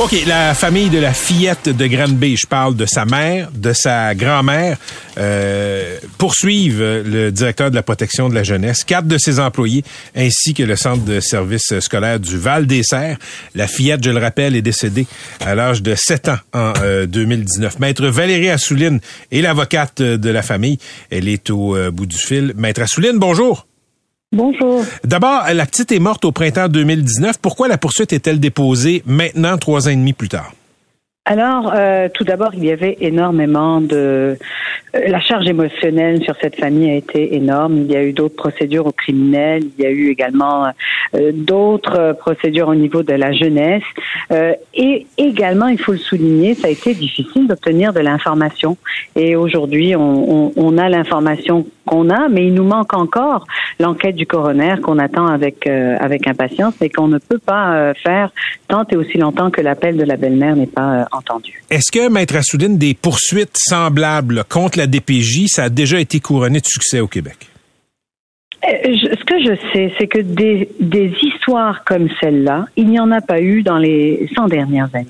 OK, la famille de la fillette de Granby, je parle de sa mère, de sa grand-mère, euh, poursuivent le directeur de la protection de la jeunesse, quatre de ses employés, ainsi que le centre de services scolaire du Val-des-Serres. La fillette, je le rappelle, est décédée à l'âge de 7 ans en 2019. Euh, Maître Valérie Assouline est l'avocate de la famille. Elle est au euh, bout du fil. Maître Assouline, bonjour. Bonjour. D'abord, la petite est morte au printemps 2019. Pourquoi la poursuite est-elle déposée maintenant, trois ans et demi plus tard? Alors, euh, tout d'abord, il y avait énormément de... Euh, la charge émotionnelle sur cette famille a été énorme. Il y a eu d'autres procédures au criminel. Il y a eu également euh, d'autres procédures au niveau de la jeunesse. et également, il faut le souligner, ça a été difficile d'obtenir de l'information. Et aujourd'hui, on, on, a l'information qu'on a, mais il nous manque encore l'enquête du coroner qu'on attend avec avec impatience et qu'on ne peut pas faire tant et aussi longtemps que l'appel de la belle-mère n'est pas entendu. Est-ce que, Maître Assoudine, des poursuites semblables contre la DPJ, ça a déjà été couronné de succès au Québec? Euh, ce que je sais, c'est que des, des histoires comme celle-là, il n'y en a pas eu dans les 100 dernières années.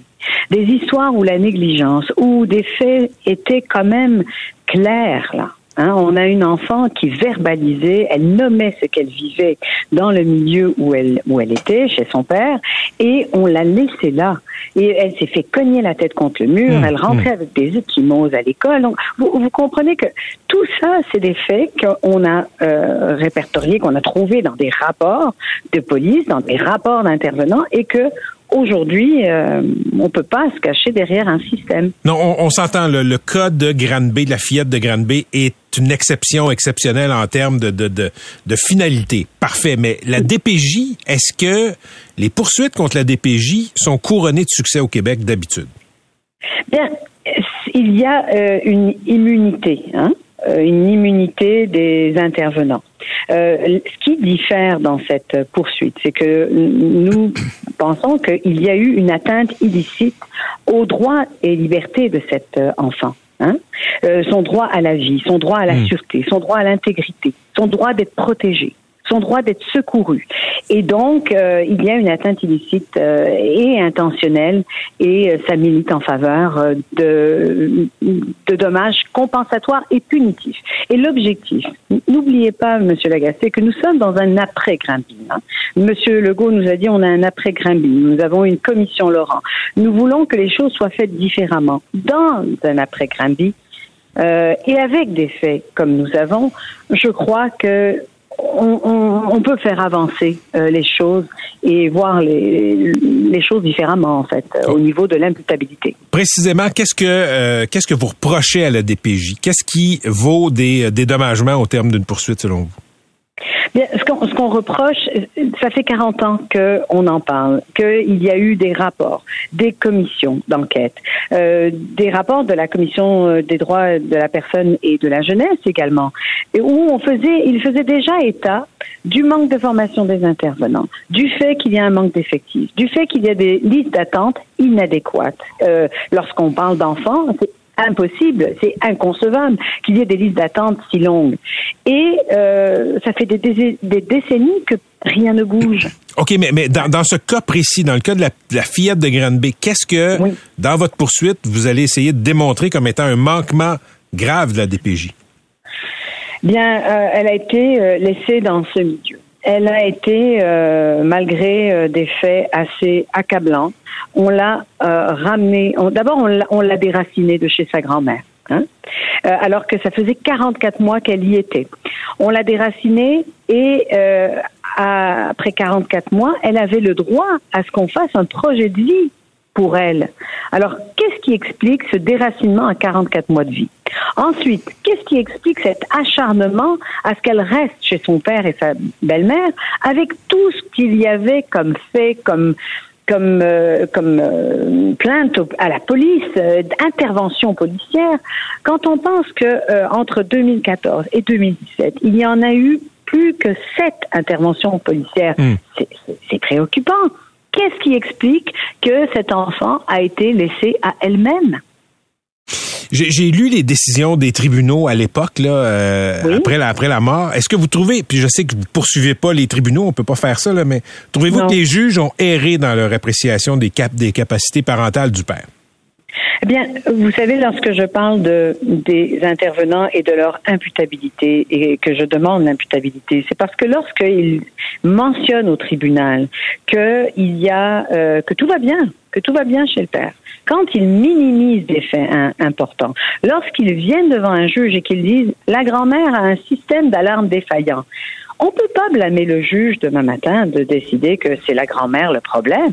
Des histoires où la négligence, où des faits étaient quand même clairs, là. Hein, on a une enfant qui verbalisait, elle nommait ce qu'elle vivait dans le milieu où elle où elle était, chez son père, et on l'a laissée là. Et elle s'est fait cogner la tête contre le mur. Mmh, elle rentrait mmh. avec des échymoses à l'école. Vous, vous, comprenez que tout ça, c'est des faits qu'on a euh, répertoriés, qu'on a trouvés dans des rapports de police, dans des rapports d'intervenants, et que Aujourd'hui, euh, on peut pas se cacher derrière un système. Non, on, s'entend. Le, le, cas de Granby, de la fillette de Granby, est une exception exceptionnelle en termes de, de, finalité. Parfait. Mais la DPJ, est-ce que les poursuites contre la DPJ sont couronnées de succès au Québec d'habitude? Bien, il y a euh, une immunité, hein? Euh, une immunité des intervenants. Euh, ce qui diffère dans cette poursuite, c'est que nous pensons qu'il y a eu une atteinte illicite aux droits et libertés de cet enfant. Hein? Euh, son droit à la vie, son droit à la hmm. sûreté, son droit à l'intégrité, son droit d'être protégé son droit d'être secouru. Et donc, euh, il y a une atteinte illicite euh, et intentionnelle, et euh, ça milite en faveur de, dommages compensatoires et punitifs. Et l'objectif, n'oubliez pas, Monsieur Lagacé, que nous sommes dans un après-Grimby. Hein. Monsieur Legault nous a dit on a un après-Grimby. Nous avons une commission Laurent. Nous voulons que les choses soient faites différemment. Dans un après-Grimby, euh, et avec des faits comme nous avons, je crois que on, peut faire avancer euh, les choses et voir les, choses différemment en fait au niveau de l'imputabilité. Précisément, qu'est-ce que euh, qu'est-ce que vous reprochez à la DPJ Qu'est-ce qui vaut des dédommagements au terme d'une poursuite selon vous? Bien, ce qu'on reproche, ça fait 40 ans qu'on en parle, qu'il y a eu des rapports, des commissions d'enquête, euh, des rapports de la commission euh, des droits de la personne et de la jeunesse également, où on faisait, il faisait déjà état du manque de formation des intervenants, du fait qu'il y a un manque d'effectifs, du fait qu'il y a des listes d'attente inadéquates. Euh, Lorsqu'on parle d'enfants, c'est impossible, c'est inconcevable qu'il y ait des listes d'attente si longues. Et euh, ça fait des, décennies que rien ne bouge. OK, mais, mais dans, ce cas précis, dans le cas de la, fillette de Granby, qu'est-ce que, dans votre poursuite, vous allez essayer de démontrer comme étant un manquement grave de la DPJ? Bien, euh, elle a été euh, laissée dans ce milieu. Elle a été, euh, malgré euh, des faits assez accablants, on l'a euh, ramenée. D'abord, on l'a déracinée de chez sa grand-mère. Hein, alors que ça faisait 44 mois qu'elle y était. On l'a déracinée et après 44 mois, elle avait le droit à ce qu'on fasse un projet de vie pour elle. Alors, qu'est-ce qui explique ce déracinement à 44 mois de vie? Ensuite, qu'est-ce qui explique cet acharnement à ce qu'elle reste chez son père et sa belle-mère avec tout ce qu'il y avait comme fait, comme comme euh, comme euh, plainte à la police, euh, intervention policière? Quand on pense que entre 2014 et 2017, il y en a eu plus que sept interventions policières, Hmm. c'est préoccupant. Qu'est-ce qui explique que cet enfant a été laissé à elle-même? J'ai j'ai lu les décisions des tribunaux à l'époque, là, euh, Oui. après, la, après la mort. Est-ce que vous trouvez, puis je sais que vous poursuivez pas les tribunaux, on peut pas faire ça, là, mais trouvez-vous que les juges ont erré dans leur appréciation des, cap des capacités parentales du père? Eh bien, vous savez, lorsque je parle de, des intervenants et de leur imputabilité et que je demande l'imputabilité, c'est parce que lorsqu'ils mentionnent au tribunal que il y a euh, que tout va bien, que tout va bien chez le père, quand ils minimisent des faits hein, importants, lorsqu'ils viennent devant un juge et qu'ils disent la grand-mère a un système d'alarme défaillant, on peut pas blâmer le juge demain matin de décider que c'est la grand-mère le problème.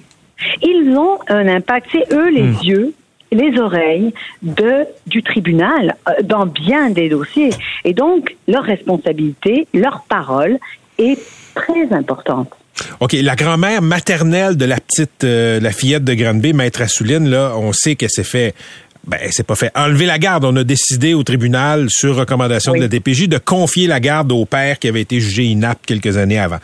Ils ont un impact, c'est eux les yeux les oreilles de du tribunal euh, dans bien des dossiers et donc leur responsabilité, leur parole est très importante. OK, la grand-mère maternelle de la petite, euh, la fillette de Granby, Maître Assouline, là, on sait qu'elle s'est fait ben, elle s'est pas fait enlever la garde. On a décidé au tribunal, sur recommandation Oui. de la DPJ, de confier la garde au père qui avait été jugé inapte quelques années avant.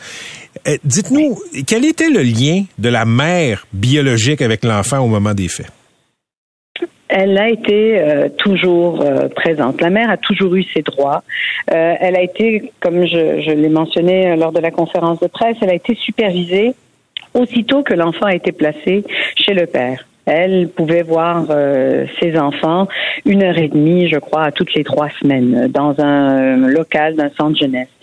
Euh, Dites-nous, quel était le lien de la mère biologique avec l'enfant au moment des faits? Elle a été euh, toujours euh, présente. La mère a toujours eu ses droits. Euh, elle a été, comme je, je l'ai mentionné euh, lors de la conférence de presse, elle a été supervisée aussitôt que l'enfant a été placé chez le père. Elle pouvait voir euh, ses enfants une heure et demie, je crois, toutes les trois semaines, dans un euh, local d'un centre jeunesse.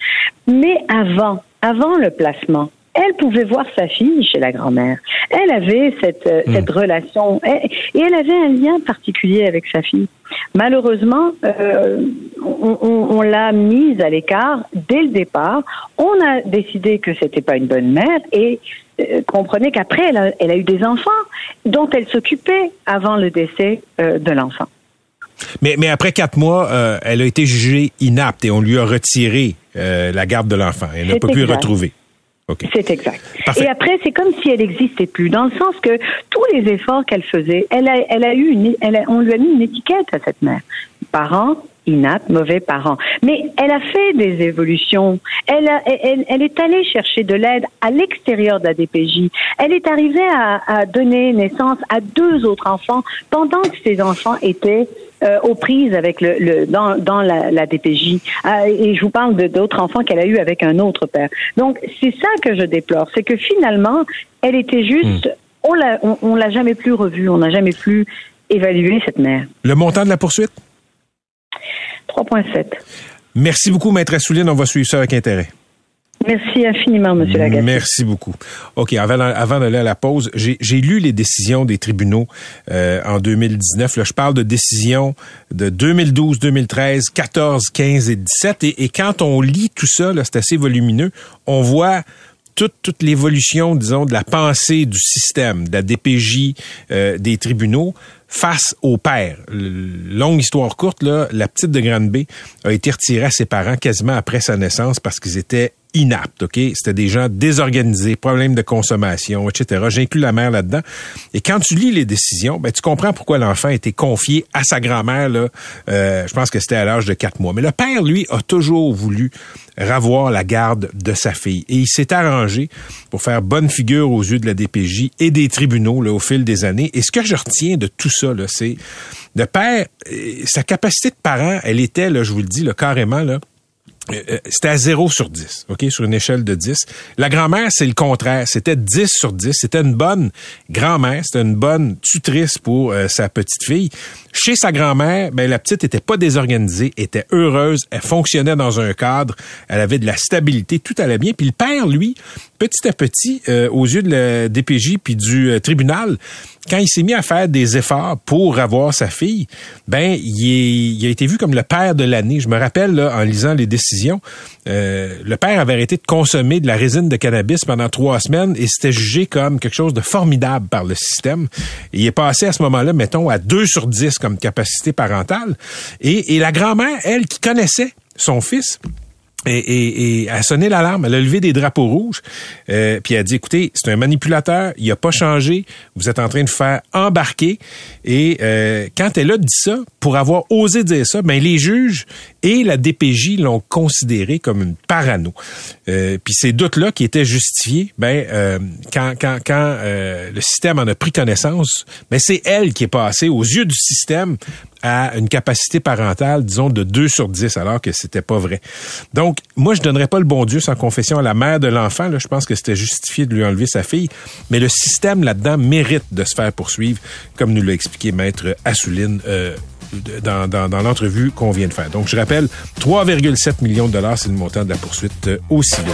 Mais avant, avant le placement, elle pouvait voir sa fille chez la grand-mère. Elle avait cette, euh, cette relation et, et elle avait un lien particulier avec sa fille. Malheureusement, euh, on, on- on l'a mise à l'écart dès le départ. On a décidé que c'était pas une bonne mère et euh, comprenez qu'après elle a, elle a eu des enfants dont elle s'occupait avant le décès euh, de l'enfant. Mais, mais après quatre mois, euh, elle a été jugée inapte et on lui a retiré euh, la garde de l'enfant. Elle peut plus exact. retrouver. C'est exact. Parfait. Et après, c'est comme si elle n'existait plus, dans le sens que tous les efforts qu'elle faisait, elle a, elle a eu une, elle a- on lui a mis une étiquette à cette mère. Parent inapte, mauvais parent. Mais elle a fait des évolutions. Elle, a- elle, elle est allée chercher de l'aide à l'extérieur de la DPJ. Elle est arrivée à, à donner naissance à deux autres enfants pendant que ces enfants étaient euh, aux prises avec le, le dans, dans la, la DPJ. Euh, et je vous parle de d'autres enfants qu'elle a eu avec un autre père. Donc c'est ça que je déplore, c'est que finalement elle était juste, on l'a on, on l'a jamais plus revue, on n'a jamais plus évalué cette mère. Le montant de la poursuite? 3.7. Merci beaucoup, Maître Assouline. On va suivre ça avec intérêt. Merci infiniment, Monsieur Lagacé. Merci beaucoup. OK, avant, d'aller à la pause, j'ai lu les décisions des tribunaux euh, en 2019. Là, je parle de décisions de 2012, 2013, 14, 15 et 17. Et, quand on lit tout ça, c'est assez volumineux, on voit toute, toute l'évolution, disons, de la pensée du système, de la DPJ, euh, des tribunaux face au père. Longue histoire courte, là, la petite de Granby a été retirée à ses parents quasiment après sa naissance parce qu'ils étaient inaptes, OK? C'était des gens désorganisés, problèmes de consommation, etc. J'inclus la mère là-dedans. Et quand tu lis les décisions, ben, tu comprends pourquoi l'enfant a été confié à sa grand-mère, euh, je pense que c'était à l'âge de quatre mois. Mais le père, lui, a toujours voulu ravoir la garde de sa fille. Et il s'est arrangé pour faire bonne figure aux yeux de la DPJ et des tribunaux là, au fil des années. Et ce que je retiens de tout ça, c'est le père, euh, sa capacité de parent, elle était, là, je vous le dis, là, carrément, là, c'était à 0 sur 10, OK, sur une échelle de 10. La grand-mère, c'est le contraire. C'était 10 sur 10. C'était une bonne grand-mère, c'était une bonne tutrice pour euh, sa petite fille. Chez sa grand-mère, ben, la petite était pas désorganisée, était heureuse, elle fonctionnait dans un cadre, elle avait de la stabilité, tout allait bien. Puis le père, lui, petit à petit, euh, aux yeux de la DPJ puis du tribunal, quand il s'est mis à faire des efforts pour avoir sa fille, ben il, a été vu comme le père de l'année. Je me rappelle là, en lisant les décisions, le père avait arrêté de consommer de la résine de cannabis pendant trois semaines et c'était jugé comme quelque chose de formidable par le système. il est passé à ce moment-là, mettons, à 2 sur 10 comme capacité parentale. Et, et la grand-mère, elle, qui connaissait son fils, et, et, et, a sonné l'alarme, elle a levé des drapeaux rouges, euh, puis a dit, écoutez, c'est un manipulateur, il a pas changé, vous êtes en train de faire embarquer. Et euh, quand elle a dit ça, pour avoir osé dire ça, ben les juges et la DPJ l'ont considéré comme une parano. Euh, puis ces doutes-là qui étaient justifiés, ben euh, quand, quand, quand euh, le système en a pris connaissance, ben c'est elle qui est passée aux yeux du système à une capacité parentale, disons, de 2 sur 10, alors que c'était pas vrai. Donc, moi, je donnerais pas le bon Dieu sans confession à la mère de l'enfant. Là, je pense que c'était justifié de lui enlever sa fille. Mais le système là-dedans mérite de se faire poursuivre, comme nous l'a expliqué Maître Assouline euh, dans, dans, dans l'entrevue qu'on vient de faire. Donc, je rappelle, 3,7 millions de dollars, c'est le montant de la poursuite euh, au civil.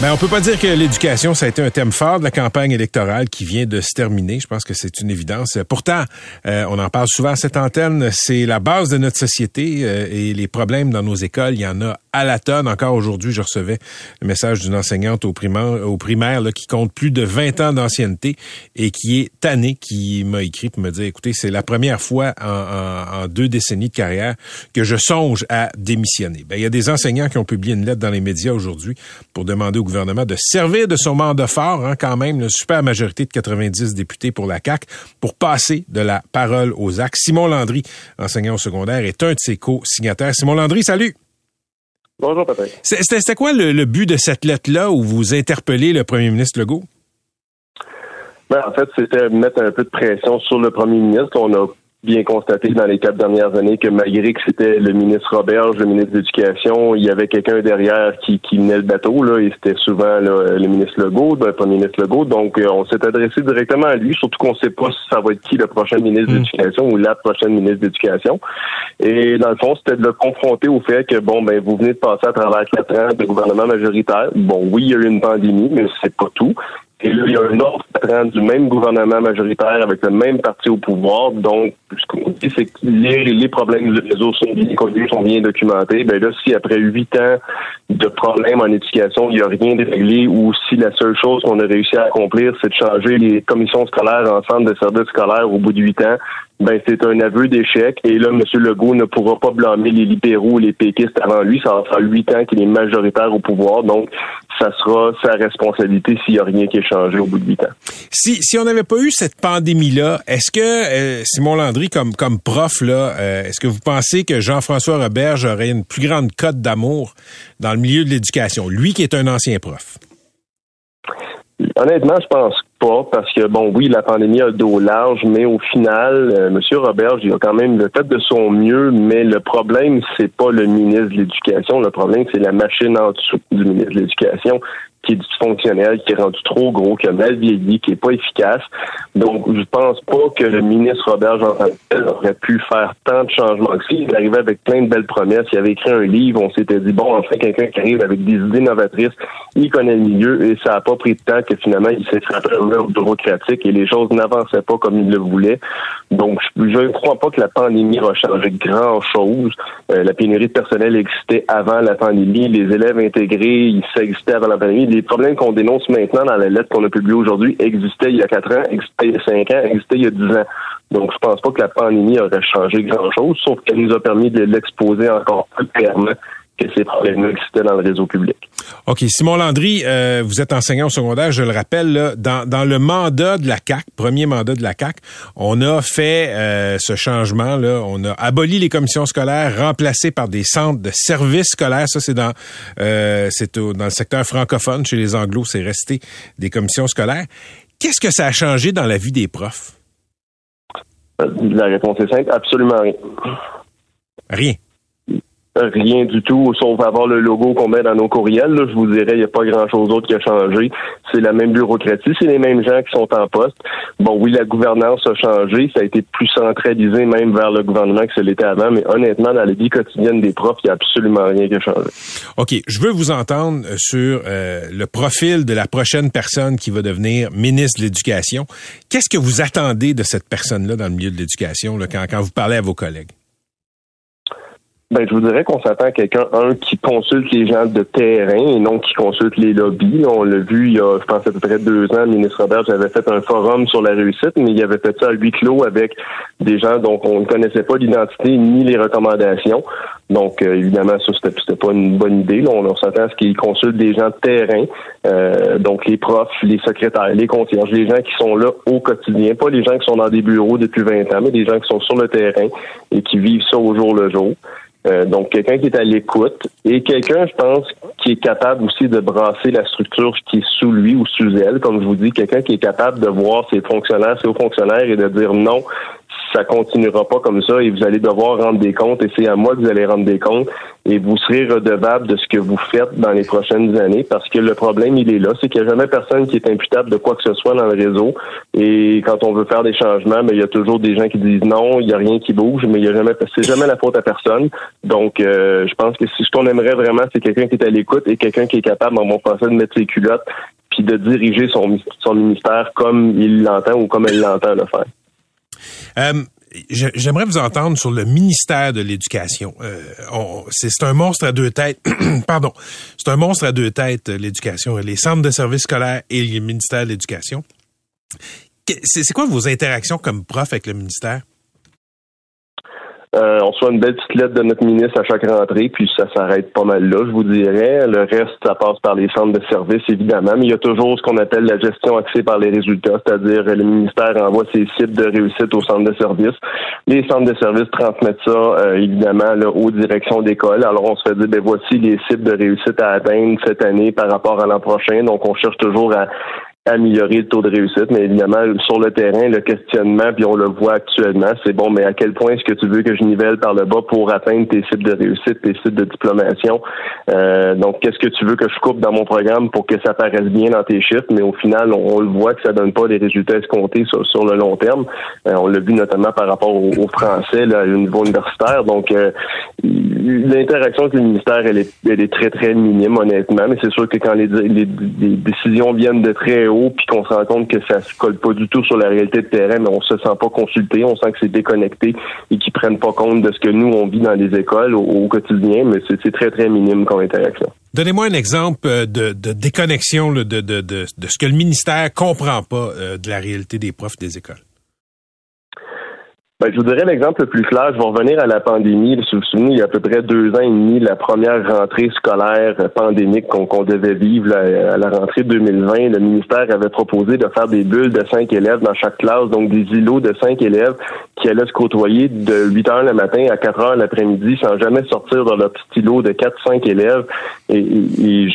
Mais ben, on peut pas dire que l'éducation, ça a été un thème fort de la campagne électorale qui vient de se terminer. Je pense que c'est une évidence. Pourtant, euh, on en parle souvent à cette antenne, c'est la base de notre société euh, et les problèmes dans nos écoles, il y en a à la tonne. Encore aujourd'hui, je recevais le message d'une enseignante au primaire, au primaire là, qui compte plus de 20 ans d'ancienneté et qui est tannée, qui m'a écrit pour me dire, écoutez, c'est la première fois en, en, deux décennies de carrière que je songe à démissionner. Ben, il y a des enseignants qui ont publié une lettre dans les médias aujourd'hui pour demander gouvernement de servir de son mandat fort, hein, quand même, une super majorité de 90 députés pour la CAQ, pour passer de la parole aux actes. Simon Landry, enseignant au secondaire, est un de ses co-signataires. Simon Landry, salut! Bonjour, Patrick. C'était quoi le, but de cette lettre-là où vous interpellez le premier ministre Legault? Ben, en fait, c'était mettre un peu de pression sur le premier ministre. On a bien constaté dans les quatre dernières années que malgré que c'était le ministre Roberge, le ministre de l'Éducation, il y avait quelqu'un derrière qui, qui menait le bateau, là, et c'était souvent le ministre Legault, le premier ministre Legault. Donc, euh, on s'est adressé directement à lui, surtout qu'on ne sait pas si ça va être qui le prochain ministre de hmm. l'Éducation ou la prochaine ministre de l'Éducation. Et dans le fond, c'était de le confronter au fait que, bon, ben, vous venez de passer à travers quatre ans de gouvernement majoritaire. Bon, oui, il y a eu une pandémie, mais c'est pas tout. Et là, il y a un autre du même gouvernement majoritaire avec le même parti au pouvoir. Donc, ce qu'on dit, c'est que les, problèmes du réseau sont bien connus, sont bien documentés. Ben là, si après huit ans de problèmes en éducation, il n'y a rien de réglé ou si la seule chose qu'on a réussi à accomplir, c'est de changer les commissions scolaires en centre de services scolaires au bout de huit ans, ben c'est un aveu d'échec. Et là, M. Legault ne pourra pas blâmer les libéraux les péquistes avant lui. Ça faire huit ans qu'il est majoritaire au pouvoir. Donc, ça sera sa responsabilité s'il n'y a rien qui est changé au bout de huit ans. Si, si on n'avait pas eu cette pandémie-là, est-ce que euh, Simon Landry, comme, prof, là, euh, est-ce que vous pensez que Jean-François Roberge aurait une plus grande cote d'amour dans le milieu de l'éducation? Lui qui est un ancien prof. Honnêtement, je pense pas parce que bon, oui, la pandémie a le dos large, mais au final, euh, M. Robert, il a quand même le fait de son mieux, mais le problème, c'est pas le ministre de l'Éducation, le problème, c'est la machine en dessous du ministre de l'Éducation qui est dysfonctionnel, qui est rendu trop gros, qui a mal vieilli, qui est pas efficace. Donc, je pense pas que le ministre Robert Jean aurait pu faire tant de changements que ça. Il arrivait avec plein de belles promesses. Il avait écrit un livre. On s'était dit, bon, enfin, quelqu'un qui arrive avec des idées novatrices, il connaît le milieu et ça a pas pris de temps que finalement, il s'est frappé un bureaucratique et les choses n'avançaient pas comme il le voulait. Donc, je ne crois pas que la pandémie changé grand-chose. Euh, la pénurie de personnel existait avant la pandémie. Les élèves intégrés, ça existait avant la pandémie les problèmes qu'on dénonce maintenant dans la lettre qu'on a publiée aujourd'hui existaient il y a quatre ans, existaient il y a cinq ans, existaient il y a dix ans. Donc, je pense pas que la pandémie aurait changé grand-chose, sauf qu'elle nous a permis de l'exposer encore plus clairement que ces problèmes existaient dans le réseau public. OK. Simon Landry, euh, vous êtes enseignant au secondaire, je le rappelle, là, dans, dans le mandat de la CAC, premier mandat de la CAC, on a fait euh, ce changement là, on a aboli les commissions scolaires, remplacées par des centres de services scolaires. Ça, c'est dans euh, dans le secteur francophone. Chez les Anglos, c'est resté des commissions scolaires. Qu'est-ce que ça a changé dans la vie des profs? La réponse est simple, absolument rien. Rien. Rien du tout, sauf avoir le logo qu'on met dans nos courriels. Là, je vous dirais, il n'y a pas grand-chose d'autre qui a changé. C'est la même bureaucratie, c'est les mêmes gens qui sont en poste. Bon, oui, la gouvernance a changé, ça a été plus centralisé même vers le gouvernement que ce l'était avant, mais honnêtement, dans la vie quotidienne des profs, il n'y a absolument rien qui a changé. OK, je veux vous entendre sur euh, le profil de la prochaine personne qui va devenir ministre de l'Éducation. Qu'est-ce que vous attendez de cette personne-là dans le milieu de l'éducation quand, quand vous parlez à vos collègues? Ben, je vous dirais qu'on s'attend à quelqu'un, un, qui consulte les gens de terrain et non qui consulte les lobbies. On l'a vu il y a, je pense, à peu près deux ans, le ministre Robert avait fait un forum sur la réussite, mais il avait fait ça à huis clos avec des gens dont on ne connaissait pas l'identité ni les recommandations. Donc, euh, évidemment, ça, c'était, pas une bonne idée. On, s'attend à ce qu'il consulte des gens de terrain, euh, donc les profs, les secrétaires, les concierges, les gens qui sont là au quotidien, pas les gens qui sont dans des bureaux depuis 20 ans, mais des gens qui sont sur le terrain et qui vivent ça au jour le jour. Euh, donc, quelqu'un qui est à l'écoute et quelqu'un, je pense, qui est capable aussi de brasser la structure qui est sous lui ou sous elle, comme je vous dis, quelqu'un qui est capable de voir ses fonctionnaires, ses hauts fonctionnaires et de dire non, ça continuera pas comme ça et vous allez devoir rendre des comptes et c'est à moi que vous allez rendre des comptes et vous serez redevable de ce que vous faites dans les prochaines années parce que le problème il est là, c'est qu'il n'y a jamais personne qui est imputable de quoi que ce soit dans le réseau et quand on veut faire des changements, mais il y a toujours des gens qui disent non, il n'y a rien qui bouge, mais il y a jamais c'est jamais la faute à personne. Donc euh, je pense que si ce qu'on aimerait vraiment, c'est quelqu'un qui est à l'écoute et quelqu'un qui est capable en bon français de mettre ses culottes puis de diriger son ministère comme il l'entend ou comme elle l'entend le faire. Euh, j'aimerais vous entendre sur le ministère de l'Éducation. Euh, c'est un monstre à deux têtes. Pardon. C'est un monstre à deux têtes, l'éducation. Les centres de services scolaires et le ministère de l'Éducation. C'est quoi vos interactions comme prof avec le ministère? Euh, on soit une belle petite lettre de notre ministre à chaque rentrée, puis ça s'arrête pas mal là, je vous dirais. Le reste, ça passe par les centres de services, évidemment, mais il y a toujours ce qu'on appelle la gestion axée par les résultats, c'est-à-dire le ministère envoie ses cibles de réussite aux centres de services. Les centres de services transmettent ça, euh, évidemment, là, aux directions d'école. Alors, on se fait dire, ben voici les cibles de réussite à atteindre cette année par rapport à l'an prochain. Donc, on cherche toujours à améliorer le taux de réussite, mais évidemment, sur le terrain, le questionnement, puis on le voit actuellement, c'est bon, mais à quel point est-ce que tu veux que je nivelle par le bas pour atteindre tes cibles de réussite, tes cibles de diplomation? Euh, donc, qu'est-ce que tu veux que je coupe dans mon programme pour que ça paraisse bien dans tes chiffres? Mais au final, on, le voit que ça donne pas les résultats escomptés sur, sur le long terme. Euh, on l'a vu notamment par rapport aux, Français là, au niveau universitaire. Donc, euh, l'interaction avec le ministère, elle est, elle est très, très minime, honnêtement, mais c'est sûr que quand les, les, les décisions viennent de très haut, puis qu'on se rend compte que ça se colle pas du tout sur la réalité de terrain, mais on se sent pas consulté, on sent que c'est déconnecté et qu'ils prennent pas compte de ce que nous on vit dans les écoles au, quotidien, mais c'est très très minime comme interaction. Donnez-moi un exemple euh, de, déconnexion de, de, de, ce que le ministère comprend pas euh, de la réalité des profs des écoles. Ben, je vous dirais l'exemple le plus clair. Je vais revenir à la pandémie. Si vous vous souvenez, il y a à peu près deux ans et demi, la première rentrée scolaire pandémique qu'on devait vivre à la rentrée 2020, le ministère avait proposé de faire des bulles de cinq élèves dans chaque classe, donc des îlots de cinq élèves qui allaient se côtoyer de 8 heures le matin à 4 heures l'après-midi sans jamais sortir dans leur petit îlot de 4-5 élèves. Et,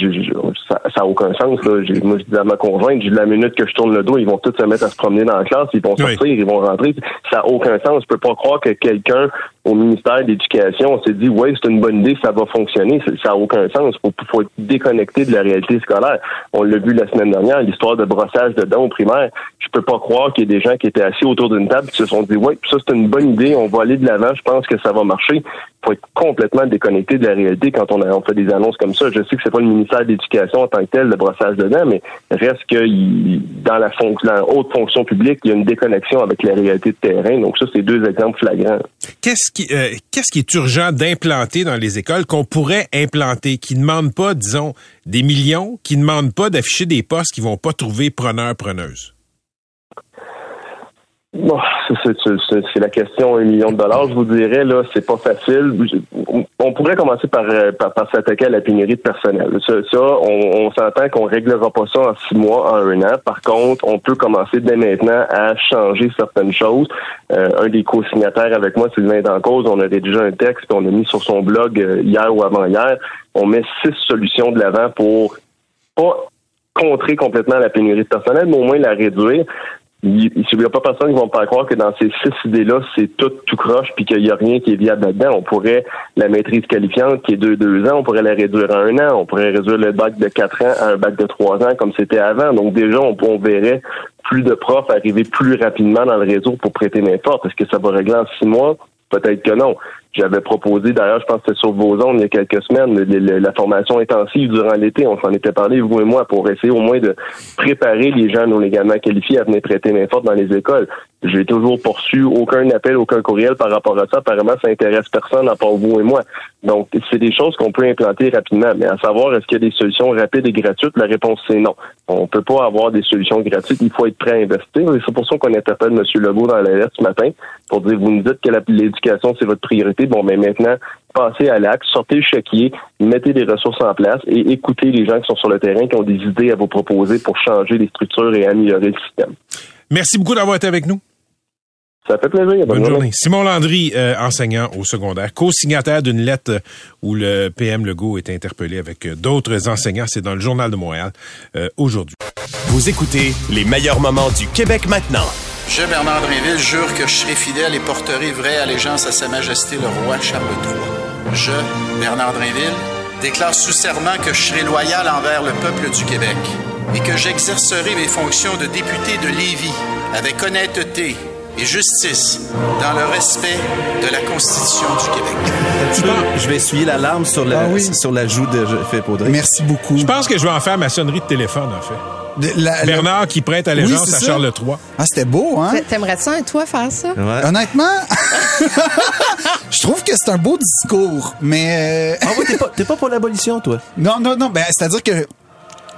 ça n'a aucun sens. Là. Moi, je dis à ma conjointe, j'ai la minute que je tourne le dos, ils vont tous se mettre à se promener dans la classe, ils vont sortir, ils vont rentrer. Ça n'a aucun sens je peux pas croire que quelqu'un au ministère de l'Éducation s'est dit, ouais, c'est une bonne idée, ça va fonctionner. Ça n'a aucun sens. Il faut, être déconnecté de la réalité scolaire. On l'a vu la semaine dernière, l'histoire de brossage de dents au primaire. Je peux pas croire qu'il y ait des gens qui étaient assis autour d'une table qui se sont dit, ouais, ça c'est une bonne idée, on va aller de l'avant, je pense que ça va marcher. Faut être complètement déconnecté de la réalité quand on, fait des annonces comme ça. Je sais que c'est pas le ministère de l'Éducation en tant que tel, le brossage dedans, mais reste que dans la, fonction, la haute fonction publique, il y a une déconnexion avec la réalité de terrain. Donc ça, c'est deux exemples flagrants. Qu'est-ce qui, euh, est urgent d'implanter dans les écoles qu'on pourrait implanter, qui ne demande pas, disons, des millions, qui ne demande pas d'afficher des postes qui vont pas trouver preneur, preneuse? Bon, c'est la question un million de dollars, je vous dirais, là, c'est pas facile. On pourrait commencer par, euh, par, par s'attaquer à la pénurie de personnel. Ça, on, on s'entend qu'on réglera pas ça en six mois, en un an. Par contre, on peut commencer dès maintenant à changer certaines choses. Euh, un des co-signataires avec moi, Sylvain Dancause, on a déjà un texte qu'on a mis sur son blog euh, hier ou avant-hier. On met six solutions de l'avant pour pas contrer complètement la pénurie de personnel, mais au moins la réduire il n'y a pas personne qui va pas croire que dans ces six idées-là, c'est tout tout croche puis qu'il n'y a rien qui est viable là-dedans. On pourrait la maîtrise qualifiante qui est de deux ans, on pourrait la réduire à un an, on pourrait réduire le bac de quatre ans à un bac de trois ans comme c'était avant. Donc déjà, on, verrait plus de profs arriver plus rapidement dans le réseau pour prêter main forte. Est-ce que ça va régler en six mois? Peut-être que non. J'avais proposé, d'ailleurs, je pense que c'était sur vos ondes il y a quelques semaines, la formation intensive durant l'été. On s'en était parlé, vous et moi, pour essayer au moins de préparer les gens non légalement qualifiés à venir prêter main forte dans les écoles. J'ai toujours poursu aucun appel, aucun courriel par rapport à ça. Apparemment, ça intéresse personne à part vous et moi. Donc, c'est des choses qu'on peut implanter rapidement. Mais à savoir, est-ce qu'il y a des solutions rapides et gratuites? La réponse, c'est non. On peut pas avoir des solutions gratuites. Il faut être prêt à investir. C'est pour ça qu'on interpelle M. Legault dans la lettre ce matin pour dire, vous nous dites que l'éducation, c'est votre priorité. Bon, mais maintenant, passez à l'acte, sortez le chéquier, mettez des ressources en place et écoutez les gens qui sont sur le terrain, qui ont des idées à vous proposer pour changer les structures et améliorer le système. Merci beaucoup d'avoir été avec nous. Ça fait plaisir. Bonne, journée. Simon Landry, euh, enseignant au secondaire, co-signataire d'une lettre où le PM Legault est interpellé avec euh, d'autres enseignants. C'est dans le Journal de Montréal euh, aujourd'hui. Vous écoutez les meilleurs moments du Québec maintenant. Je, Bernard Drinville, jure que je serai fidèle et porterai vraie allégeance à Sa Majesté le roi Charles III. Je, Bernard Drinville, déclare sous serment que je serai loyal envers le peuple du Québec et que j'exercerai mes fonctions de député de Lévis avec honnêteté et justice dans le respect de la Constitution du Québec. Je vais essuyer la larme sur la, sur la joue de Philippe Audrey. Merci beaucoup. Je pense que je vais en faire ma sonnerie de téléphone, en fait. Bernard qui prête allégeance à Charles III. Ah, c'était beau, hein? T'aimerais ça, toi, faire ça? Honnêtement, je trouve que c'est un beau discours, mais... Ah ouais, t'es pas, pas pour l'abolition, toi? Non, non, non, ben, c'est-à-dire que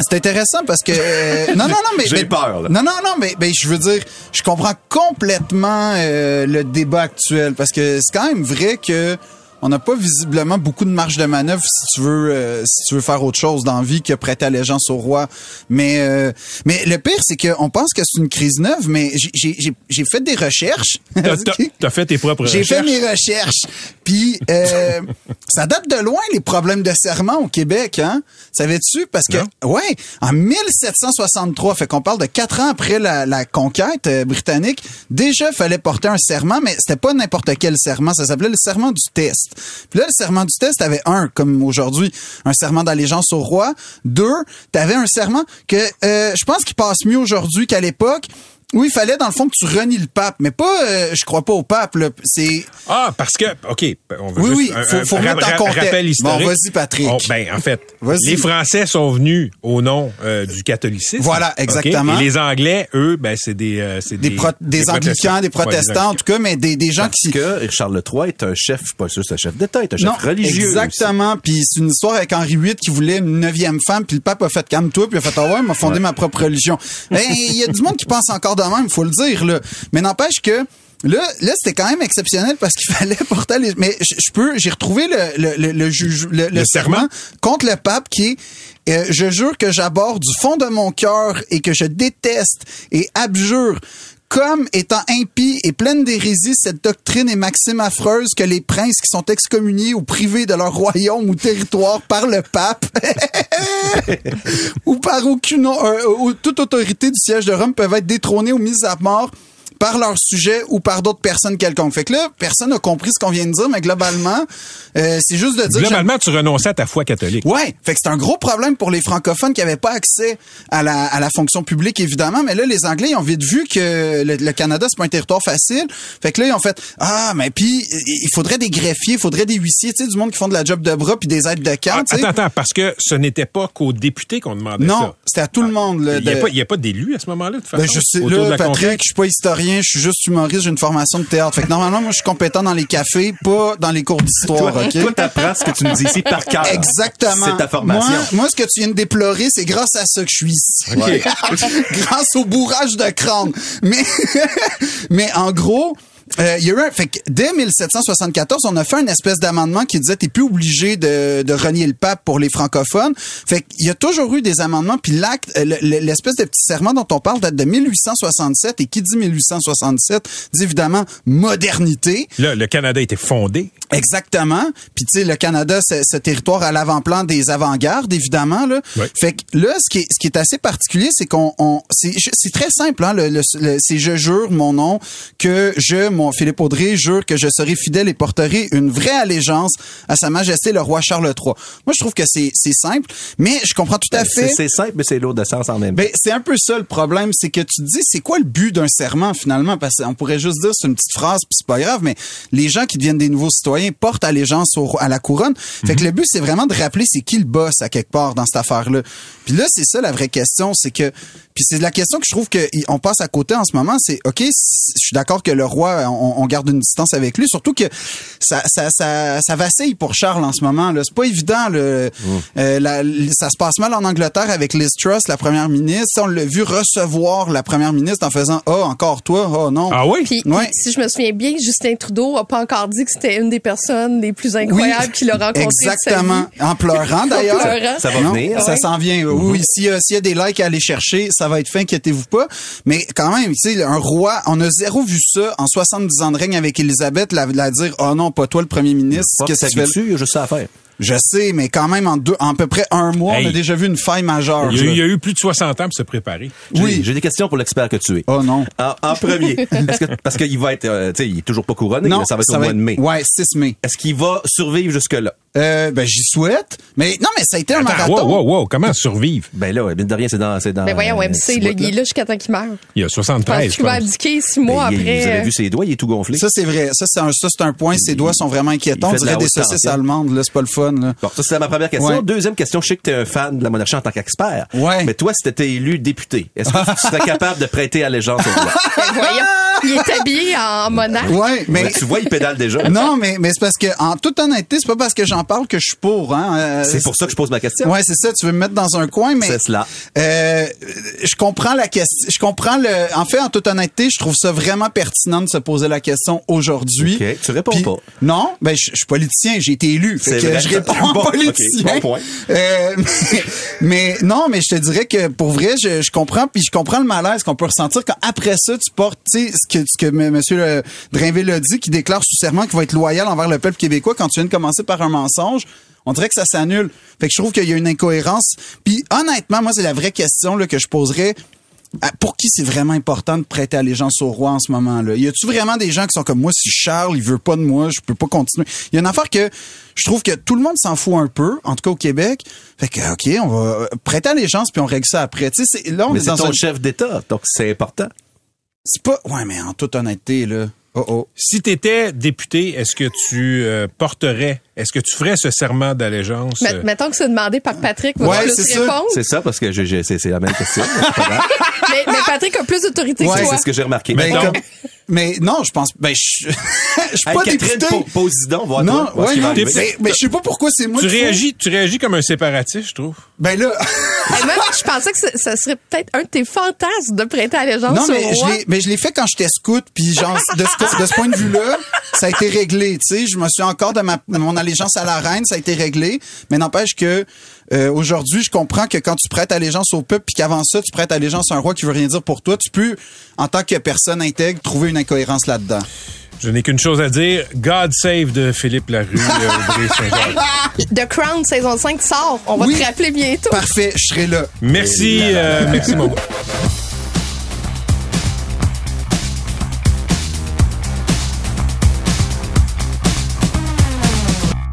c'est intéressant parce que euh, non non non mais j'ai peur. Là. Non non non mais ben, je veux dire je comprends complètement euh, le débat actuel parce que c'est quand même vrai que on n'a pas visiblement beaucoup de marge de manœuvre si tu veux euh, si tu veux faire autre chose dans la vie que prêter allégeance au roi. Mais euh, mais le pire c'est qu'on pense que c'est une crise neuve, mais j'ai j'ai fait des recherches. T'as as fait tes propres recherches. J'ai fait mes recherches. Puis euh, ça date de loin les problèmes de serment au Québec, hein Savais-tu? Parce que ouais, en 1763, fait qu'on parle de quatre ans après la, la conquête britannique, déjà fallait porter un serment, mais c'était pas n'importe quel serment, ça s'appelait le serment du test. Puis là, le serment du test, avait un, comme aujourd'hui, un serment d'allégeance au roi. Deux, t'avais un serment que euh, je pense qu'il passe mieux aujourd'hui qu'à l'époque. Oui, il fallait dans le fond que tu renies le pape, mais pas, euh, je crois pas au pape. C'est ah parce que ok, on veut oui juste, oui, faut, faut mettre en contexte. Rappel historique. Bon, vas-y Patrick. ben en fait, les Français sont venus au nom euh, du catholicisme. Voilà, exactement. Et les Anglais, eux, ben c'est des euh, c'est des, des, des, anglicans, des protestants, en tout cas, mais des, des gens parce qui que Charles III est un chef, pas sûr, c'est un chef d'État, est un chef non, religieux. Exactement. Puis c'est une histoire avec Henri VIII qui voulait une neuvième femme, puis le pape a fait calme-toi, puis il a fait ah ouais, m'a fondé ma propre religion. Ben il y a du monde qui pense encore de même, faut le dire. Mais n'empêche que Là, là c'était quand même exceptionnel parce qu'il fallait porter les... Mais je, peux... J'ai retrouvé le, le, le, juge, le, serment contre le pape qui est... Euh, je jure que j'aborde du fond de mon cœur et que je déteste et abjure comme étant impie et pleine d'hérésie cette doctrine et maxime affreuse que les princes qui sont excommuniés ou privés de leur royaume ou territoire par le pape ou par aucune euh, toute autorité du siège de Rome peuvent être détrônés ou mis à mort par leur sujet ou par d'autres personnes quelconques. Fait que là, personne n'a compris ce qu'on vient de dire, mais globalement, euh, c'est juste de dire... Globalement, tu renonçais à ta foi catholique. Ouais, fait que c'est un gros problème pour les francophones qui n'avaient pas accès à la, à la fonction publique, évidemment. Mais là, les Anglais, ils ont vite vu que le, le Canada, c'est pas un territoire facile. Fait que là, ils ont fait, ah, mais puis, il faudrait des greffiers, il faudrait des huissiers, tu sais, du monde qui font de la job de bras puis des aides de camp, Ah, attends, attends, parce que ce n'était pas qu'aux députés qu'on demandait ça. Non, c'était à tout le monde. là, Il n'y a, de- pas- a d'élus à ce moment-là, de toute façon, Ben, je sais, autour de là, la Patrick, je suis pas historien, je suis juste humoriste, j'ai une formation de théâtre. Fait que normalement, moi, je suis compétent dans les cafés, pas dans les cours d'histoire, Toi, OK? toi, t'apprends ce que tu nous dis ici par cœur. Exactement. C'est ta formation. Moi, moi, ce que tu viens de déplorer, c'est grâce à ça que je suis ici. Grâce au bourrage de crâne. Mais, mais en gros, euh, il y a eu un, fait que dès 1774, on a fait une espèce d'amendement qui disait t'es plus obligé de, de renier le pape pour les francophones. Fait qu'il y a toujours eu des amendements, puis l'acte, euh, le- le- l'espèce de petit serment dont on parle date de 1867, et qui dit 1867 dit évidemment modernité. Là, le Canada été fondé. Exactement. Puis tu sais, le Canada, c'est ce territoire à l'avant-plan des avant-gardes, évidemment. Là. Oui. Fait que là, ce qui est, ce qui est assez particulier, c'est qu'on, on, c'est, c'est très simple. Hein, le, le- le- c'est je jure mon nom que je, mon Philippe Audrey, jure que je serai fidèle et porterai une vraie allégeance à Sa Majesté le roi Charles III. Moi, je trouve que c'est, simple, mais je comprends tout à fait. Ben, C'est c'est simple, mais c'est lourd de sens en même temps. Ben, c'est un peu ça le problème, c'est que tu te dis c'est quoi le but d'un serment finalement? Parce qu'on pourrait juste dire c'est une petite phrase puis c'est pas grave mais les gens qui deviennent des nouveaux citoyens portent allégeance au- à la couronne. Fait que le but c'est vraiment de rappeler c'est qui le boss à quelque part dans cette affaire-là. Puis là c'est ça la vraie question, c'est que puis c'est la question que je trouve que y- on passe à côté en ce moment, c'est OK, je suis d'accord que le roi on, on garde une distance avec lui surtout que ça ça ça, ça vacille pour Charles en ce moment là, c'est pas évident le euh, la- ça se passe mal en Angleterre avec Liz Truss, la première ministre. On l'a vu recevoir la première ministre en faisant Oh, encore toi, oh non. Ah oui? Puis, Ouais. puis, si je me souviens bien, Justin Trudeau a pas encore dit que c'était une des personnes les plus incroyables qu'il a rencontrées de sa Exactement. vie. En pleurant d'ailleurs. En pleurant. Ça va Non, venir. Ça Ouais. s'en vient. Oui, s'il y, a- s'il y a des likes à aller chercher, ça va être fait, inquiétez-vous pas. Mais quand même, tu sais, un roi, on a zéro vu ça en 70 ans de règne avec Elisabeth, la, la dire, oh non, pas toi le premier ministre. Qu'est-ce ça que tu fais? dessus, il y a juste ça à faire. Je sais, mais quand même, en, deux, en à peu près un mois, on a déjà vu une faille majeure. Il y, a, là. il y a eu plus de 60 ans pour se préparer. Oui. J'ai des questions pour l'expert que tu es. Oh non. En, en premier, que, parce qu'il va être, euh, tu sais, il est toujours pas couronné, Non, mais ça va être au mois de mai. Ouais, 6 mai. Est-ce qu'il va survivre jusque-là? Euh, ben, j'y souhaite. Mais non, mais ça a été un marathon. wow, wow, wow, comment survivre? Ben là, mine de rien, c'est dans, c'est dans. Mais voyons, euh, MC, mois, il est là jusqu'à temps qu'il meure. Il y a Je pense 73, je qu'il va abdiquer six mois Ben, il- après. Vous avez euh, vu ses doigts, il est tout gonflé. Ça, c'est vrai. Ça, c'est un, ça, c'est un point. Ses doigts sont vraiment inquiétants. il On dirait des saucisses allemandes, là. C'est pas le fun, là. Bon, ça, c'est ma première question. Ouais. Deuxième question, je sais que tu es un fan de la monarchie en tant qu'expert. Ouais. Mais toi, si tu étais élu député, est-ce que tu serais capable de prêter allégeance au roi? ben voyons, il est habillé en monarque. Ouais, mais. Ouais, tu vois, il pédale déjà. Non, mais, mais c'est parce que, en toute honnêteté, c'est pas parce que j'en parle que je suis pour, hein. Euh, C'est pour ça que je pose ma question. Ouais, c'est ça. Tu veux me mettre dans un coin, mais. C'est cela. Euh, je comprends la question. Je comprends le. En fait, en toute honnêteté, je trouve ça vraiment pertinent de se poser la question aujourd'hui. OK, tu réponds pas. Non, ben je suis politicien, j'ai été élu. Fait C'est que vrai. je réponds Bon, politicien. OK, bon point. Euh, mais, mais non, mais je te dirais que pour vrai, je, je comprends puis je comprends le malaise qu'on peut ressentir quand après ça tu portes, tu sais, ce que ce que M. Monsieur le Drainville a dit, qui déclare sous serment qu'il va être loyal envers le peuple québécois quand tu viens de commencer par un mensonge. On dirait que ça s'annule. Fait que je trouve qu'il y a une incohérence. Puis honnêtement, moi c'est la vraie question là, que je poserais. Ah, Pour qui c'est vraiment important de prêter allégeance au roi en ce moment-là? Y a-tu vraiment des gens qui sont comme moi, si Charles, il veut pas de moi, je peux pas continuer? Il y a une affaire que je trouve que tout le monde s'en fout un peu, en tout cas au Québec. Fait que, OK, on va euh, prêter allégeance puis on règle ça après. Tu sais, c'est- là, on Mais est c'est dans ton un... chef d'État, donc c'est important. C'est pas... Ouais, mais en toute honnêteté, là... Oh, oh. Si tu étais député, est-ce que tu euh, porterais, est-ce que tu ferais ce serment d'allégeance? Euh, Mettons que c'est demandé par Patrick, plus c'est ça. répondre. C'est ça, parce que c'est la même question. Mais, mais Patrick a plus d'autorité Ouais, que toi. c'est ce que j'ai remarqué. Mettons- comme- Mais non, je pense... Ben, je je suis pas député. po- pose-y donc, voir Non, toi, ouais, non, mais, mais je sais pas pourquoi c'est moi tu réagis, tu réagis comme un séparatiste, je trouve. Ben là... Et même, je pensais que ce- ça serait peut-être un de tes fantasmes de prêter allégeance Non, au mais je roi. l'ai, mais je l'ai fait quand j'étais scout, puis genre de ce, de ce point de vue-là, ça a été réglé. Tu sais, je me suis encore de, ma, de mon allégeance à la reine, ça a été réglé. Mais n'empêche que euh, aujourd'hui, je comprends que quand tu prêtes allégeance au peuple, puis qu'avant ça, tu prêtes allégeance à un roi qui veut rien dire pour toi, tu peux, en tant que personne intègre, trouver une incohérence là-dedans. Je n'ai qu'une chose à dire. God save de Philippe Larue, euh, Audrey Saint-Jacques. The Crown saison 5 sort. On va Oui. te rappeler bientôt. Parfait, je serai là. Merci, euh, merci, mon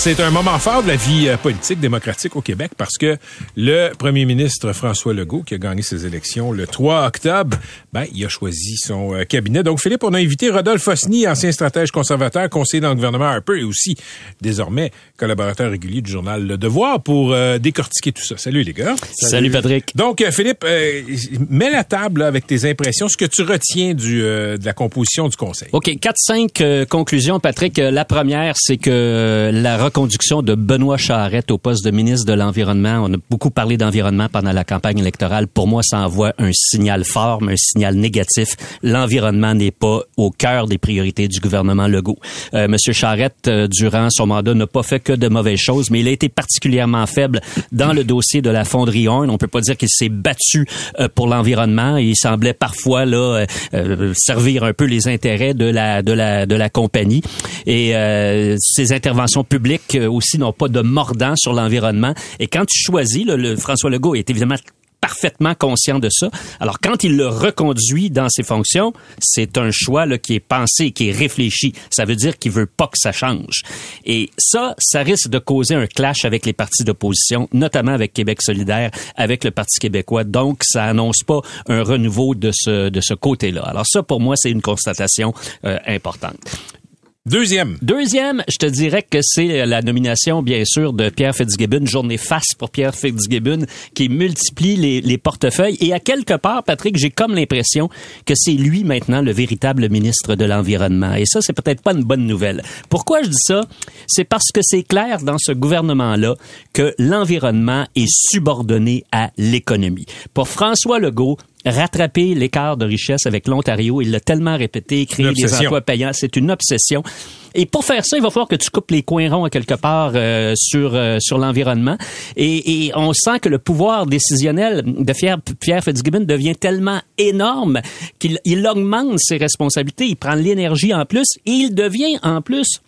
C'est un moment fort de la vie euh, politique démocratique au Québec parce que le premier ministre François Legault, qui a gagné ses élections le 3 octobre, ben, il a choisi son euh, cabinet. Donc, Philippe, on a invité Rodolphe Fosny, ancien stratège conservateur, conseiller dans le gouvernement Harper et aussi, désormais, collaborateur régulier du journal Le Devoir pour euh, décortiquer tout ça. Salut, les gars. Salut, Patrick. Donc, Philippe, mets la table avec tes impressions, ce que tu retiens du, de la composition du conseil. OK, quatre, cinq conclusions, Patrick. La première, c'est que la reconduction de Benoît Charette au poste de ministre de l'Environnement. On a beaucoup parlé d'environnement pendant la campagne électorale. Pour moi, ça envoie un signal fort, mais un signal négatif. L'environnement n'est pas au cœur des priorités du gouvernement Legault. Euh, Monsieur Charette, euh, durant son mandat, n'a pas fait que de mauvaises choses, mais il a été particulièrement faible dans le dossier de la fonderie Horn. On peut pas dire qu'il s'est battu euh, pour l'environnement. Il semblait parfois là euh, servir un peu les intérêts de la de la de la compagnie et ses interventions publiques euh, aussi n'ont pas de mordant sur l'environnement. Et quand tu choisis, le François Legault est évidemment parfaitement conscient de ça. Alors, quand il le reconduit dans ses fonctions, c'est un choix qui est pensé, qui est réfléchi. Ça veut dire qu'il veut pas que ça change. Et ça, ça risque de causer un clash avec les partis d'opposition, notamment avec Québec solidaire, avec le Parti québécois. Donc, ça annonce pas un renouveau de ce, de ce côté-là. Alors ça, pour moi, c'est une constatation euh, importante. Deuxième. Deuxième, je te dirais que c'est la nomination, bien sûr, de Pierre Fitzgibbon, journée face pour Pierre Fitzgibbon, qui multiplie les, les portefeuilles. Et à quelque part, Patrick, j'ai comme l'impression que c'est lui maintenant le véritable ministre de l'Environnement. Et ça, c'est peut-être pas une bonne nouvelle. Pourquoi je dis ça? C'est parce que c'est clair dans ce gouvernement-là que l'environnement est subordonné à l'économie. Pour François Legault, rattraper l'écart de richesse avec l'Ontario. Il l'a tellement répété, créer des emplois payants, c'est une obsession. Et pour faire ça, il va falloir que tu coupes les coins ronds à quelque part euh, sur euh, sur l'environnement. Et, et, on sent que le pouvoir décisionnel de Pierre, Pierre Fitzgibbon devient tellement énorme qu'il il augmente ses responsabilités. Il prend l'énergie en plus et il devient en plus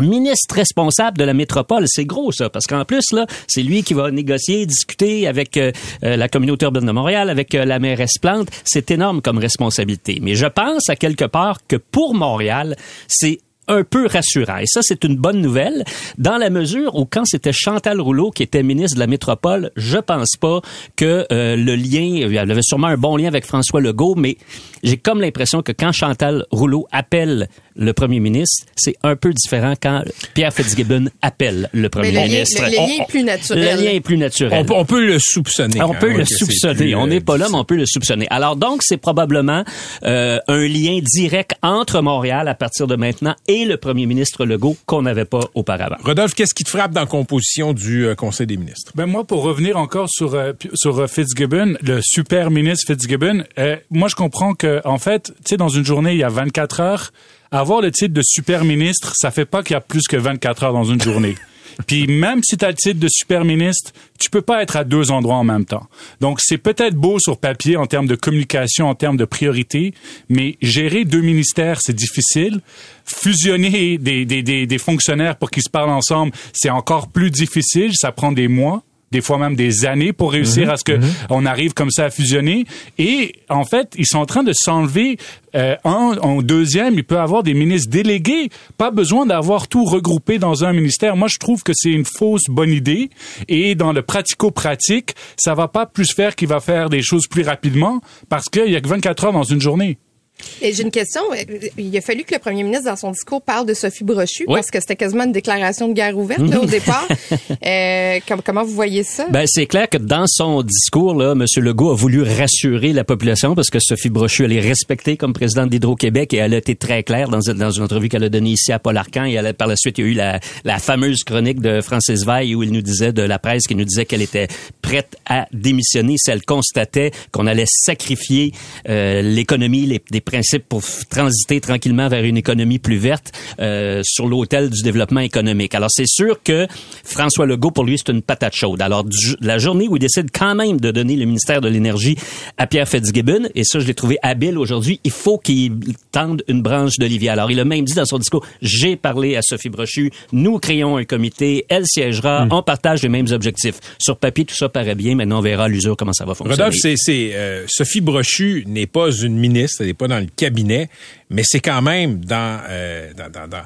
ministre responsable de la métropole, c'est gros ça, parce qu'en plus là, c'est lui qui va négocier, discuter avec euh, euh, la communauté urbaine de Montréal, avec euh, la mairesse Plante. C'est énorme comme responsabilité. Mais je pense à quelque part que pour Montréal, c'est un peu rassurant. Et ça, c'est une bonne nouvelle, dans la mesure où quand c'était Chantal Rouleau qui était ministre de la métropole, je pense pas que le lien, elle avait sûrement un bon lien avec François Legault, mais j'ai comme l'impression que quand Chantal Rouleau appelle le premier ministre, c'est un peu différent quand Pierre Fitzgibbon appelle le premier Mais le ministre. Lien, le, lien est plus naturel. Le lien est plus naturel. On, on peut le soupçonner. On peut hein, le soupçonner. on euh, n'est pas là, mais on peut le soupçonner. Alors donc, c'est probablement euh, un lien direct entre Montréal à partir de maintenant et le premier ministre Legault qu'on n'avait pas auparavant. Rodolphe, qu'est-ce qui te frappe dans la composition du euh, Conseil des ministres? Ben moi, pour revenir encore sur euh, sur euh, Fitzgibbon, le super ministre Fitzgibbon, euh, moi je comprends que en fait, tu sais, dans une journée, il y a 24 heures. Avoir le titre de super ministre, ça fait pas qu'il y a plus que 24 heures dans une journée. Puis même si tu as le titre de super ministre, tu peux pas être à deux endroits en même temps. Donc c'est peut-être beau sur papier en termes de communication, en termes de priorité, mais gérer deux ministères, c'est difficile. Fusionner des, des, des, des fonctionnaires pour qu'ils se parlent ensemble, c'est encore plus difficile. Ça prend des mois des fois même des années pour réussir Mhm. à ce que on arrive comme ça à fusionner. Et en fait, ils sont en train de s'enlever euh, un en deuxième. Il peut avoir des ministres délégués. Pas besoin d'avoir tout regroupé dans un ministère. Moi, je trouve que c'est une fausse bonne idée. Et dans le pratico-pratique, ça va pas plus faire qu'il va faire des choses plus rapidement parce qu'il y a que 24 heures dans une journée. Et j'ai une question. Il a fallu que le premier ministre, dans son discours, parle de Sophie Brochu, parce que c'était quasiment une déclaration de guerre ouverte là, au départ. euh, com- comment vous voyez ça? Ben, c'est clair que dans son discours, là, M. Legault a voulu rassurer la population parce que Sophie Brochu, elle est respectée comme présidente d'Hydro-Québec et elle a été très claire dans, dans une entrevue qu'elle a donnée ici à Paul Arcan. Et elle, par la suite, il y a eu la, la fameuse chronique de Francis Veil où il nous disait, de la presse, qui nous disait qu'elle était prête à démissionner si elle constatait qu'on allait sacrifier euh, l'économie, les, des principes pour transiter tranquillement vers une économie plus verte euh, sur l'autel du développement économique. Alors, c'est sûr que François Legault, pour lui, c'est une patate chaude. Alors, du- la journée où il décide quand même de donner le ministère de l'Énergie à Pierre Fitzgibbon, et ça, je l'ai trouvé habile aujourd'hui, il faut qu'il tende une branche d'olivier. Alors, il a même dit dans son discours, j'ai parlé à Sophie Brochu, nous créons un comité, elle siégera, on partage les mêmes objectifs. Sur papier, tout ça paraît bien, maintenant on verra à l'usure comment ça va fonctionner. Rodolphe, c'est, euh, Sophie Brochu n'est pas une ministre, elle n'est pas dans le cabinet, mais c'est quand même dans, euh, dans, dans, dans,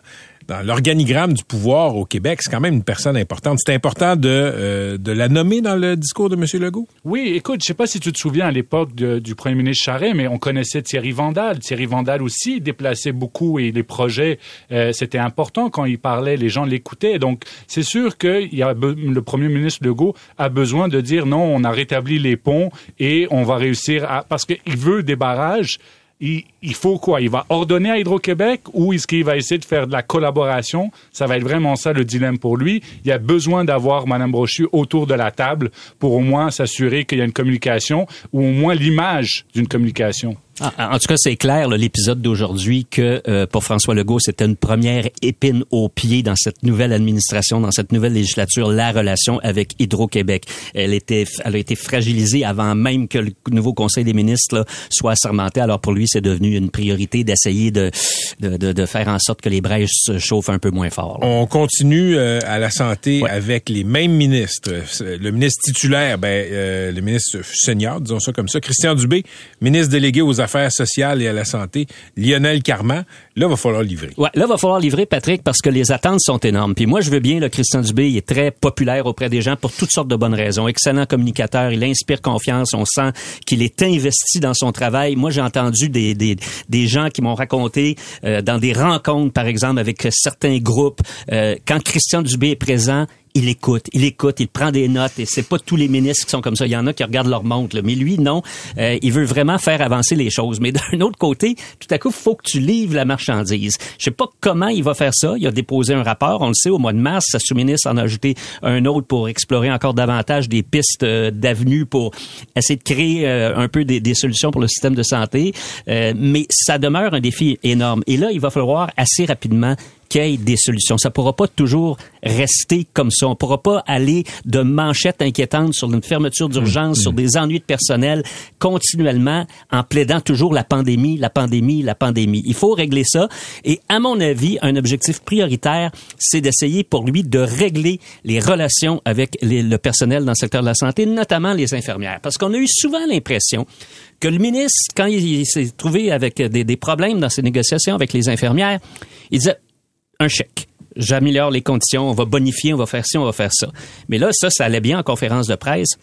dans l'organigramme du pouvoir au Québec, c'est quand même une personne importante. C'est important de, euh, de la nommer dans le discours de M. Legault? Oui, écoute, je sais pas si tu te souviens à l'époque du premier ministre Charest, mais on connaissait Thierry Vandal. Thierry Vandal aussi déplaçait beaucoup et les projets, euh, c'était important quand il parlait, les gens l'écoutaient. Donc, c'est sûr que y a le premier ministre Legault a besoin de dire non, on a rétabli les ponts et on va réussir à, parce qu'il veut des barrages. Il, faut quoi? Il va ordonner à Hydro-Québec ou est-ce qu'il va essayer de faire de la collaboration? Ça va être vraiment ça le dilemme pour lui. Il y a besoin d'avoir Mme Brochu autour de la table pour au moins s'assurer qu'il y a une communication ou au moins l'image d'une communication. Ah, en tout cas, c'est clair, l'épisode d'aujourd'hui, que euh, pour François Legault, c'était une première épine au pied dans cette nouvelle administration, dans cette nouvelle législature, la relation avec Hydro-Québec. Elle était, elle a été fragilisée avant même que le nouveau Conseil des ministres là, soit assermenté. Alors pour lui, c'est devenu une priorité d'essayer de, de, de, de faire en sorte que les brèches se chauffent un peu moins fort. là. On continue euh, à la santé avec les mêmes ministres. Le ministre titulaire, ben, euh, le ministre senior, disons ça comme ça, Christian Dubé, ministre délégué aux Affaires sociales et à la santé, Lionel Carman. Là, va falloir livrer. Ouais, là, va falloir livrer, Patrick, parce que les attentes sont énormes. Puis moi, je veux bien, le Christian Dubé, il est très populaire auprès des gens pour toutes sortes de bonnes raisons. Excellent communicateur, il inspire confiance, on sent qu'il est investi dans son travail. Moi, j'ai entendu des, des, des gens qui m'ont raconté euh, dans des rencontres, par exemple, avec certains groupes, euh, quand Christian Dubé est présent, il écoute, il écoute, il prend des notes et c'est pas tous les ministres qui sont comme ça. Il y en a qui regardent leur montre, là. mais lui non, Euh, il veut vraiment faire avancer les choses. Mais d'un autre côté, tout à coup, faut que tu livres la marchandise. Je sais pas comment il va faire ça. Il a déposé un rapport, on le sait, au mois de mars. Sa sous-ministre en a ajouté un autre pour explorer encore davantage des pistes euh, d'avenue pour essayer de créer euh, un peu des, des solutions pour le système de santé. Euh, mais ça demeure un défi énorme. Et là, il va falloir assez rapidement qu'il y ait des solutions. Ça pourra pas toujours rester comme ça. On pourra pas aller de manchettes inquiétantes sur une fermeture d'urgence, sur des ennuis de personnel continuellement en plaidant toujours la pandémie, la pandémie, la pandémie. Il faut régler ça. Et à mon avis, un objectif prioritaire, c'est d'essayer pour lui de régler les relations avec les- le personnel dans le secteur de la santé, notamment les infirmières. Parce qu'on a eu souvent l'impression que le ministre, quand il, il s'est trouvé avec des, des problèmes dans ses négociations avec les infirmières, il disait un chèque. J'améliore les conditions, on va bonifier, on va faire ci, on va faire ça. Mais là, ça, ça allait bien en conférence de presse.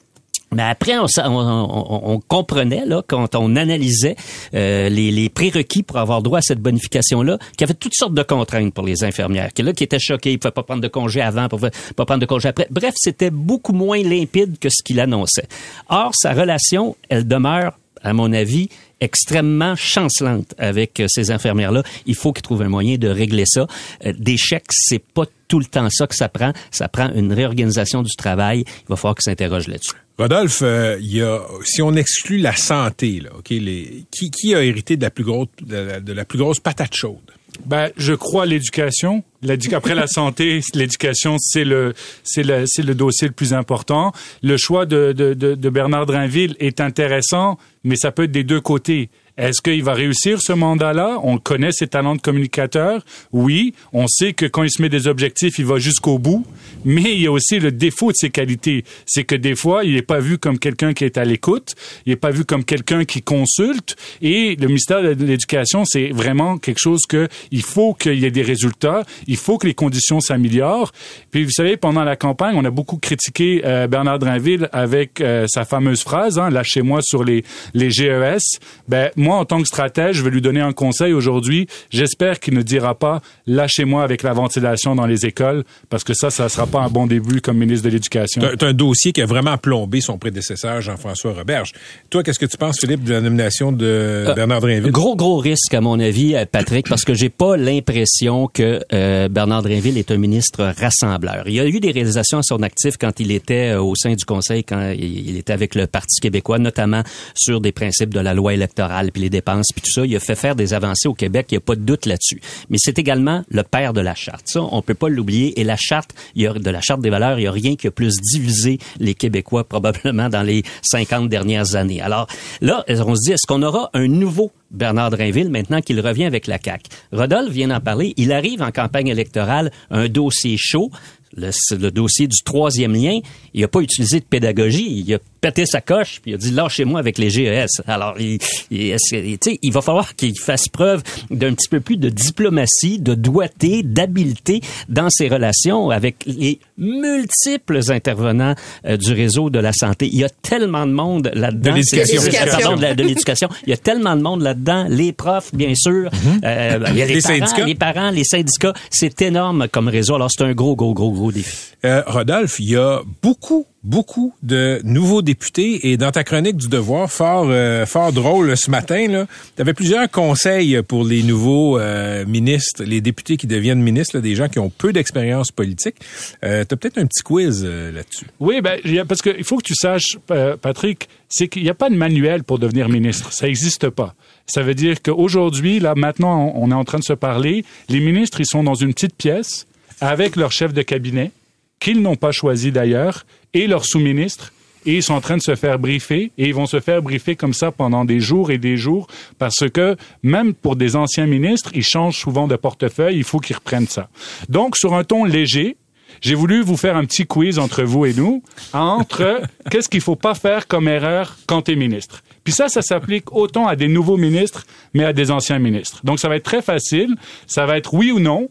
Mais après, on, comprenait, là, quand on analysait euh, les, prérequis pour avoir droit à cette bonification-là, qu'il y avait toutes sortes de contraintes pour les infirmières, qui, là, qui étaient choquées, ils ne pouvaient pas prendre de congé avant, pouvaient pas prendre de congé après. Bref, c'était beaucoup moins limpide que ce qu'il annonçait. Or, sa relation, elle demeure, à mon avis, extrêmement chancelante avec euh, ces infirmières-là. Il faut qu'ils trouvent un moyen de régler ça. Euh, des chèques, c'est pas tout le temps ça que ça prend. Ça prend une réorganisation du travail. Il va falloir qu'ils s'interrogent là-dessus. Rodolphe, euh, y a, si on exclut la santé, là, les, qui, qui a hérité de la plus grosse, de la plus grosse patate chaude? Ben, je crois l'éducation. L'édu- Après la santé, l'éducation, c'est le, c'est le, c'est le dossier le plus important. Le choix de, de, de, de Bernard Drinville est intéressant, mais ça peut être des deux côtés. Est-ce qu'il va réussir ce mandat-là? On connaît ses talents de communicateur. Oui, on sait que quand il se met des objectifs, il va jusqu'au bout. Mais il y a aussi le défaut de ses qualités. C'est que des fois, il n'est pas vu comme quelqu'un qui est à l'écoute. Il n'est pas vu comme quelqu'un qui consulte. Et le ministère de l'Éducation, c'est vraiment quelque chose que il faut qu'il y ait des résultats. Il faut que les conditions s'améliorent. Puis vous savez, pendant la campagne, on a beaucoup critiqué euh, Bernard Drinville avec euh, sa fameuse phrase hein, "Lâchez-moi sur les les GES". Ben en tant que stratège, je vais lui donner un conseil aujourd'hui. J'espère qu'il ne dira pas "Lâchez-moi avec la ventilation dans les écoles", parce que ça, ça sera pas un bon début comme ministre de l'Éducation. C'est un dossier qui a vraiment plombé son prédécesseur Jean-François Roberge. Toi, qu'est-ce que tu penses, Philippe, de la nomination de Euh, Bernard Drinville? Gros, gros risque, à mon avis, euh, Patrick, parce que j'ai pas l'impression que euh, Bernard Drinville est un ministre rassembleur. Il y a eu des réalisations à son actif quand il était euh, au sein du Conseil, quand il était avec le Parti québécois, notamment sur des principes de la loi électorale, les dépenses, puis tout ça. Il a fait faire des avancées au Québec, il n'y a pas de doute là-dessus. Mais c'est également le père de la charte. Ça, on peut pas l'oublier. Et la charte, il y a, de la charte des valeurs, il y a rien qui a plus divisé les Québécois probablement dans les 50 dernières années. Alors là, on se dit, est-ce qu'on aura un nouveau Bernard Drinville maintenant qu'il revient avec la CAQ? Rodolphe vient d'en parler. Il arrive en campagne électorale, un dossier chaud. Le, le dossier du troisième lien, il n'a pas utilisé de pédagogie. Il a pété sa coche, puis il a dit lâchez-moi avec les GES. Alors, il, il, il, il va falloir qu'il fasse preuve d'un petit peu plus de diplomatie, de doigté, d'habileté dans ses relations avec les multiples intervenants euh, du réseau de la santé. Il y a tellement de monde là-dedans. De l'éducation. Pardon, de, l'éducation. Il y a tellement de monde là-dedans. Les profs, bien sûr. Euh, il y a les, Les parents, syndicats. les parents, les syndicats. C'est énorme comme réseau. Alors, c'est un gros, gros, gros, gros défi. Euh, Rodolphe, il y a beaucoup, beaucoup de nouveaux députés et dans ta chronique du Devoir, fort, euh, fort drôle ce matin, tu avais plusieurs conseils pour les nouveaux euh, ministres, les députés qui deviennent ministres, là, des gens qui ont peu d'expérience politique. Euh, tu as peut-être un petit quiz euh, là-dessus. Oui, ben, parce qu'il faut que tu saches, euh, Patrick, c'est qu'il n'y a pas de manuel pour devenir ministre. Ça n'existe pas. Ça veut dire qu'aujourd'hui, là, maintenant, on on est en train de se parler. Les ministres, ils sont dans une petite pièce avec leur chef de cabinet, qu'ils n'ont pas choisi d'ailleurs, et leur sous-ministre. Et ils sont en train de se faire briefer, et ils vont se faire briefer comme ça pendant des jours et des jours, parce que même pour des anciens ministres, ils changent souvent de portefeuille, il faut qu'ils reprennent ça. Donc, sur un ton léger, j'ai voulu vous faire un petit quiz entre vous et nous, entre qu'est-ce qu'il faut pas faire comme erreur quand tu es ministre. Puis ça, ça s'applique autant à des nouveaux ministres, mais à des anciens ministres. Donc, ça va être très facile. Ça va être oui ou non.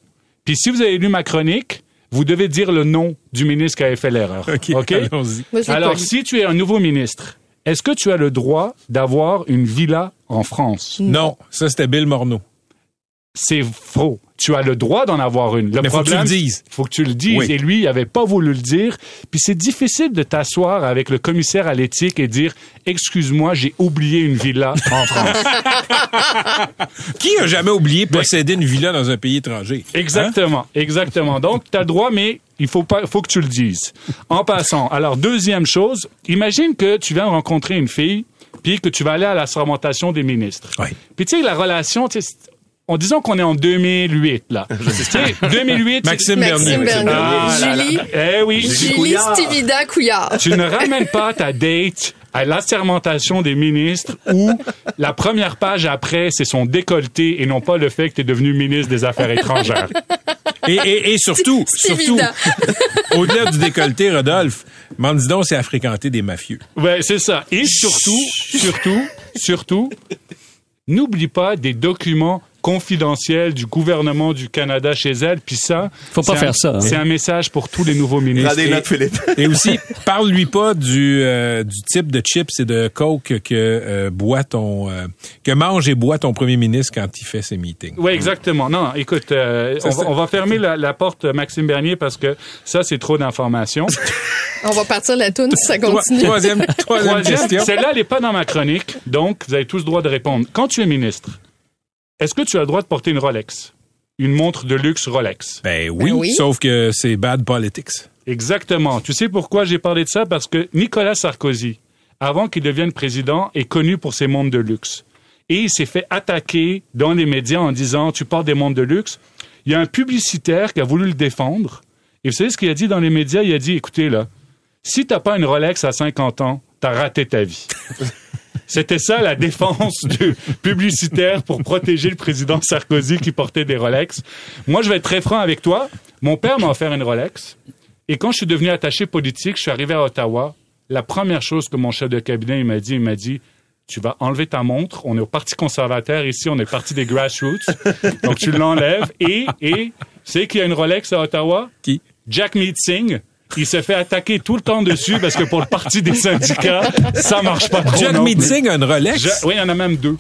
Puis si vous avez lu ma chronique, vous devez dire le nom du ministre qui avait fait l'erreur. OK, l'ai Alors, si tu es un nouveau ministre, est-ce que tu as le droit d'avoir une villa en France? Non, ça c'était Bill Morneau. C'est faux. Tu as le droit d'en avoir une. Le Mais faut que tu problème, le dises. Faut que tu le dises. Oui. Et lui, il avait pas voulu le dire. Puis c'est difficile de t'asseoir avec le commissaire à l'éthique et dire, excuse-moi, j'ai oublié une villa en France. Qui a jamais oublié posséder une villa dans un pays étranger? Exactement, exactement. Donc, tu as le droit, mais il faut pas, faut que tu le dises. En passant, alors deuxième chose, imagine que tu viens rencontrer une fille, puis que tu vas aller à la sermentation des ministres. Oui. Puis tu sais, la relation, tu sais, en disant qu'on est en 2008 là. Tu sais, 2008. Maxime Bernier. Maxime Bernier. Ah là là. Julie. Eh oui. Julie Stivida Couillard. Tu ne ramènes pas ta date à l'assermentation des ministres où la première page après, c'est son décolleté et non pas le fait que tu es devenu ministre des Affaires étrangères. Et, et, et surtout, surtout, au-delà du décolleté, Rodolphe, Mandidon, c'est à fréquenter des mafieux. Ouais, c'est ça. Et surtout, surtout, surtout, n'oublie pas des documents confidentiels du gouvernement du Canada chez elle. Puis ça, Faut pas c'est faire un- ça, hein. C'est un message pour tous les nouveaux ministres. Philippe. Et aussi, parle-lui pas du, euh, du type de chips et de coke que euh, boit ton, euh, que mange et boit ton premier ministre quand il fait ses meetings. Oui, exactement. Non, écoute, euh, Ça, on, va, c'est- on va fermer la, la porte Maxime Bernier parce que ça, c'est trop d'informations. On va partir la toune si ça continue. Troisième, troisième Troisième, question. celle-là, elle n'est pas dans ma chronique, donc vous avez tous le droit de répondre. Quand tu es ministre, est-ce que tu as le droit de porter une Rolex? Une montre de luxe Rolex? Ben oui, Ben oui. sauf que c'est bad politics. Exactement. Tu sais pourquoi j'ai parlé de ça? Parce que Nicolas Sarkozy, avant qu'il devienne président, est connu pour ses montres de luxe. Et il s'est fait attaquer dans les médias en disant, tu portes des montres de luxe. Il y a un publicitaire qui a voulu le défendre. Et vous savez ce qu'il a dit dans les médias? Il a dit, écoutez, là, si t'as pas une Rolex à 50 ans, t'as raté ta vie. C'était ça la défense du publicitaire pour protéger le président Sarkozy qui portait des Rolex. Moi, je vais être très franc avec toi. Mon père m'a offert une Rolex. Et quand je suis devenu attaché politique, je suis arrivé à Ottawa. La première chose que mon chef de cabinet m'a dit, il m'a dit, tu vas enlever ta montre. On est au Parti conservateur ici, on est parti des grassroots. Donc tu l'enlèves et, et C'est qu'il y a une Rolex à Ottawa? Qui? Jack Meeting. Il se fait attaquer tout le temps dessus parce que pour le parti des syndicats, ça marche pas trop. Plus. Meeting a une Rolex? Je- oui, il y en a même deux.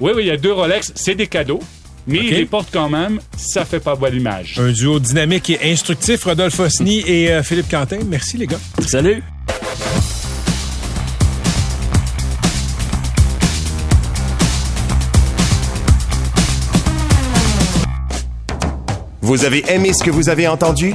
Oui, oui, il y a deux Rolex. C'est des cadeaux. Mais il les porte quand même. Ça fait pas bonne image. Un duo dynamique et instructif, Rodolphe Osny et euh, Philippe Quentin. Merci, les gars. Salut. Vous avez aimé ce que vous avez entendu?